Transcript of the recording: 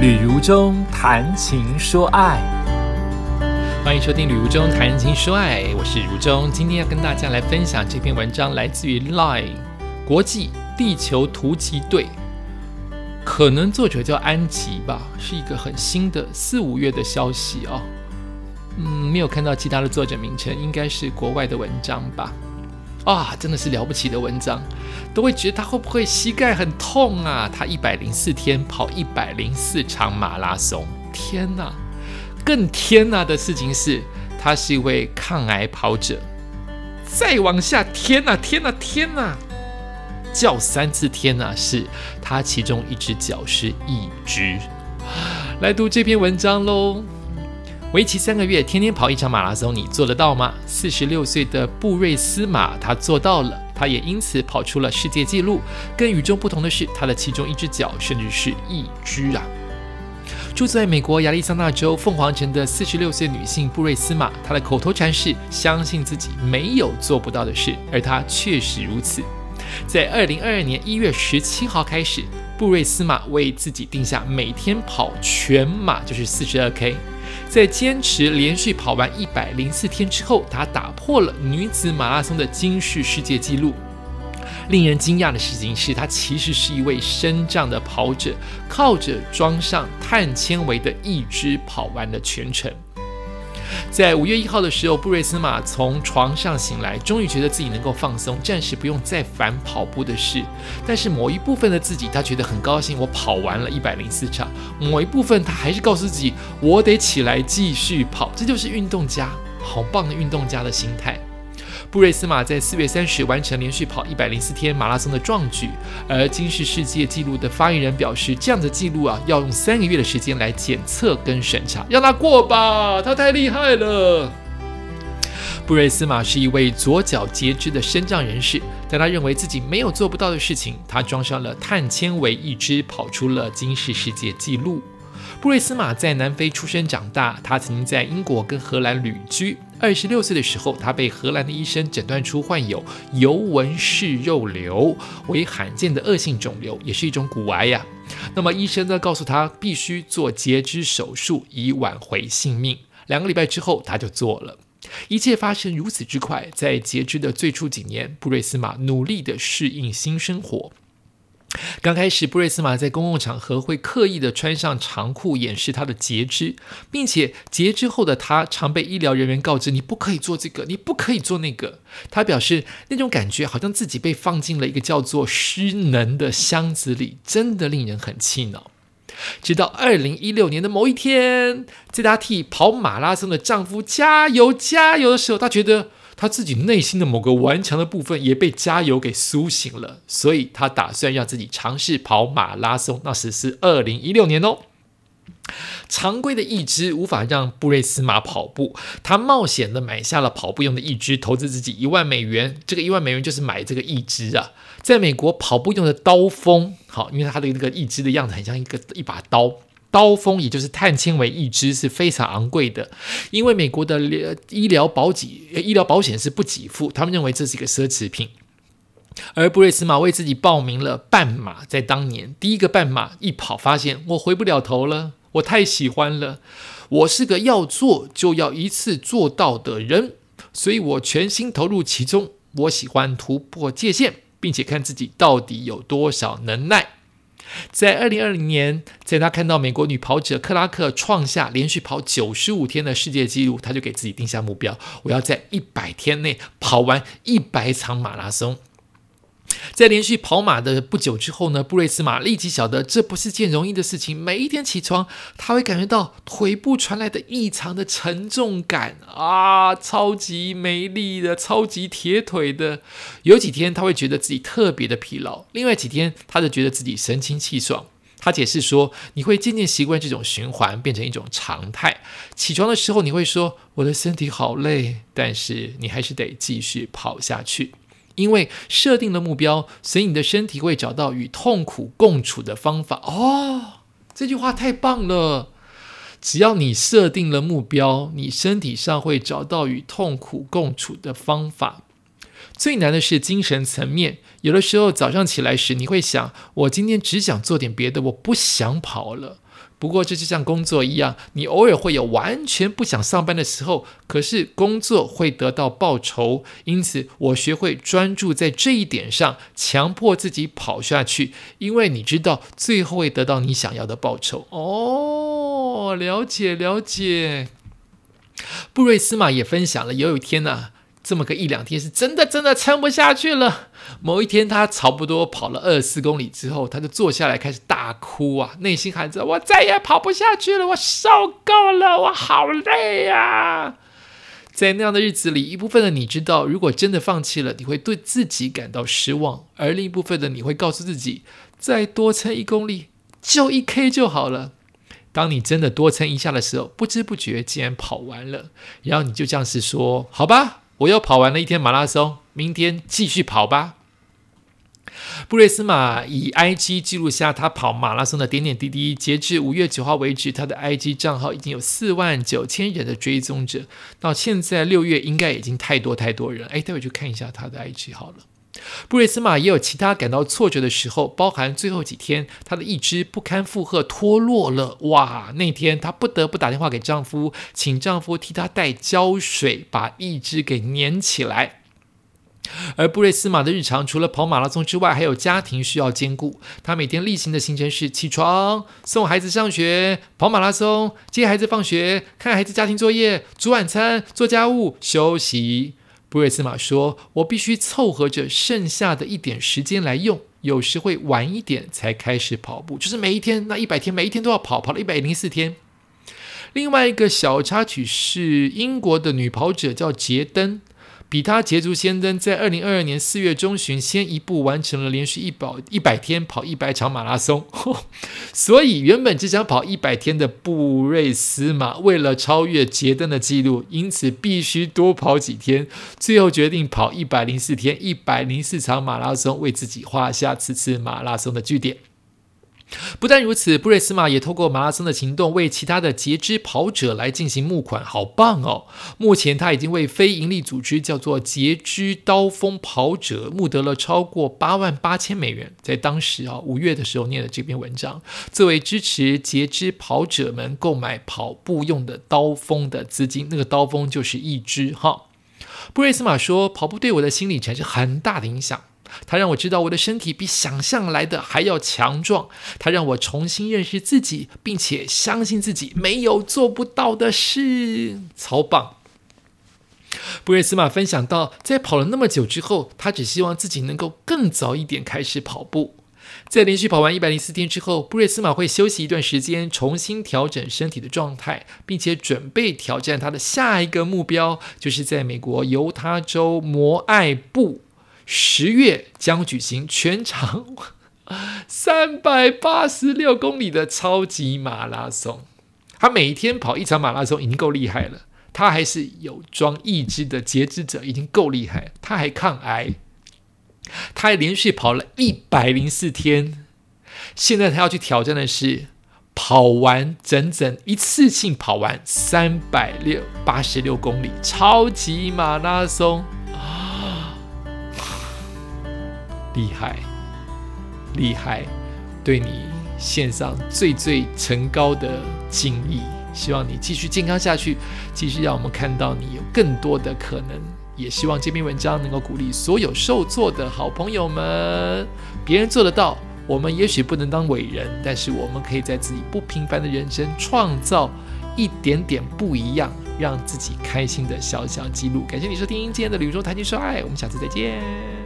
旅如中谈情说爱，欢迎收听《旅如中谈情说爱》，我是如中。今天要跟大家来分享这篇文章，来自于 Line 国际地球突击队，可能作者叫安吉吧，是一个很新的四五月的消息哦。嗯，没有看到其他的作者名称，应该是国外的文章吧。啊，真的是了不起的文章，都会觉得他会不会膝盖很痛啊？他一百零四天跑一百零四场马拉松，天哪！更天哪的事情是，他是一位抗癌跑者。再往下，天哪，天哪，天哪！叫三次天哪，是他其中一只脚是一只。来读这篇文章喽。为期三个月，天天跑一场马拉松，你做得到吗？四十六岁的布瑞斯马，他做到了，他也因此跑出了世界纪录。更与众不同的是，他的其中一只脚甚至是一只啊！住在美国亚利桑那州凤凰城的四十六岁女性布瑞斯马，她的口头禅是相信自己没有做不到的事，而她确实如此。在二零二二年一月十七号开始，布瑞斯马为自己定下每天跑全马就是四十二 K。在坚持连续跑完一百零四天之后，她打破了女子马拉松的金世世界纪录。令人惊讶的事情是，她其实是一位身障的跑者，靠着装上碳纤维的一肢跑完了全程。在五月一号的时候，布瑞斯玛从床上醒来，终于觉得自己能够放松，暂时不用再烦跑步的事。但是某一部分的自己，他觉得很高兴，我跑完了一百零四场。某一部分，他还是告诉自己，我得起来继续跑。这就是运动家，好棒的运动家的心态。布瑞斯马在四月三十完成连续跑一百零四天马拉松的壮举，而金氏世界纪录的发言人表示，这样的记录啊，要用三个月的时间来检测跟审查，让他过吧，他太厉害了。布瑞斯马是一位左脚截肢的身障人士，但他认为自己没有做不到的事情，他装上了碳纤维义肢，跑出了金氏世界纪录。布瑞斯马在南非出生长大，他曾经在英国跟荷兰旅居。二十六岁的时候，他被荷兰的医生诊断出患有尤文氏肉瘤，为罕见的恶性肿瘤，也是一种骨癌呀。那么医生呢，告诉他必须做截肢手术以挽回性命。两个礼拜之后，他就做了。一切发生如此之快，在截肢的最初几年，布瑞斯玛努力的适应新生活。刚开始，布瑞斯玛在公共场合会刻意的穿上长裤掩饰他的截肢，并且截肢后的他常被医疗人员告知：“你不可以做这个，你不可以做那个。”他表示那种感觉好像自己被放进了一个叫做“失能”的箱子里，真的令人很气恼。直到二零一六年的某一天，在他替跑马拉松的丈夫加油加油的时候，他觉得。他自己内心的某个顽强的部分也被加油给苏醒了，所以他打算让自己尝试跑马拉松。那时是二零一六年哦。常规的义肢无法让布瑞斯马跑步，他冒险的买下了跑步用的义肢，投资自己一万美元。这个一万美元就是买这个义肢啊。在美国跑步用的刀锋，好，因为他的那个义肢的样子很像一个一把刀。刀锋，也就是碳纤维一支是非常昂贵的，因为美国的医疗保给医疗保险是不给付，他们认为这是一个奢侈品。而布瑞斯马为自己报名了半马，在当年第一个半马一跑，发现我回不了头了，我太喜欢了，我是个要做就要一次做到的人，所以我全心投入其中。我喜欢突破界限，并且看自己到底有多少能耐。在二零二零年，在他看到美国女跑者克拉克创下连续跑九十五天的世界纪录，他就给自己定下目标：我要在一百天内跑完一百场马拉松。在连续跑马的不久之后呢，布瑞斯马立即晓得这不是件容易的事情。每一天起床，他会感觉到腿部传来的异常的沉重感啊，超级没力的，超级铁腿的。有几天他会觉得自己特别的疲劳，另外几天他就觉得自己神清气爽。他解释说，你会渐渐习惯这种循环，变成一种常态。起床的时候你会说我的身体好累，但是你还是得继续跑下去。因为设定了目标，所以你的身体会找到与痛苦共处的方法。哦，这句话太棒了！只要你设定了目标，你身体上会找到与痛苦共处的方法。最难的是精神层面。有的时候早上起来时，你会想：我今天只想做点别的，我不想跑了。不过这就像工作一样，你偶尔会有完全不想上班的时候，可是工作会得到报酬。因此，我学会专注在这一点上，强迫自己跑下去，因为你知道最后会得到你想要的报酬。哦，了解了解。布瑞斯玛也分享了，有一天呢。这么个一两天是真的真的撑不下去了。某一天，他差不多跑了二十四公里之后，他就坐下来开始大哭啊，内心喊着：“我再也跑不下去了，我受够了，我好累呀！”在那样的日子里，一部分的你知道，如果真的放弃了，你会对自己感到失望；而另一部分的你会告诉自己，再多撑一公里，就一 K 就好了。当你真的多撑一下的时候，不知不觉竟然跑完了，然后你就这样子说：“好吧。”我又跑完了一天马拉松，明天继续跑吧。布瑞斯马以 IG 记录下他跑马拉松的点点滴滴。截至五月九号为止，他的 IG 账号已经有四万九千人的追踪者。到现在六月，应该已经太多太多人。哎，待会去看一下他的 IG 好了。布瑞斯玛也有其他感到挫折的时候，包含最后几天，她的一只不堪负荷脱落了。哇，那天她不得不打电话给丈夫，请丈夫替她带胶水，把一只给粘起来。而布瑞斯玛的日常除了跑马拉松之外，还有家庭需要兼顾。她每天例行的行程是起床、送孩子上学、跑马拉松、接孩子放学、看孩子家庭作业、煮晚餐、做家务、休息。布瑞斯玛说：“我必须凑合着剩下的一点时间来用，有时会晚一点才开始跑步，就是每一天那一百天，每一天都要跑，跑了一百零四天。”另外一个小插曲是英国的女跑者叫杰登。比他捷足先登，在二零二二年四月中旬，先一步完成了连续一百一百天跑一百场马拉松。所以，原本只想跑一百天的布瑞斯马，为了超越捷登的记录，因此必须多跑几天。最后决定跑一百零四天，一百零四场马拉松，为自己画下此次马拉松的句点。不但如此，布瑞斯玛也透过马拉松的行动为其他的截肢跑者来进行募款，好棒哦！目前他已经为非营利组织叫做截肢刀锋跑者募得了超过八万八千美元。在当时啊，五月的时候念的这篇文章，作为支持截肢跑者们购买跑步用的刀锋的资金，那个刀锋就是一支哈。布瑞斯玛说：“跑步对我的心理产生很大的影响。”它让我知道我的身体比想象来的还要强壮。它让我重新认识自己，并且相信自己没有做不到的事。超棒！布瑞斯玛分享到，在跑了那么久之后，他只希望自己能够更早一点开始跑步。在连续跑完一百零四天之后，布瑞斯玛会休息一段时间，重新调整身体的状态，并且准备挑战他的下一个目标，就是在美国犹他州摩艾布。十月将举行全长三百八十六公里的超级马拉松。他每天跑一场马拉松已经够厉害了，他还是有装义肢的截肢者，已经够厉害。他还抗癌，他还连续跑了一百零四天。现在他要去挑战的是跑完整整一次性跑完三百六八十六公里超级马拉松。厉害，厉害！对你献上最最崇高的敬意，希望你继续健康下去，继续让我们看到你有更多的可能。也希望这篇文章能够鼓励所有受挫的好朋友们。别人做得到，我们也许不能当伟人，但是我们可以在自己不平凡的人生创造一点点不一样，让自己开心的小小记录。感谢你收听今天的《旅中谈情说爱》，我们下次再见。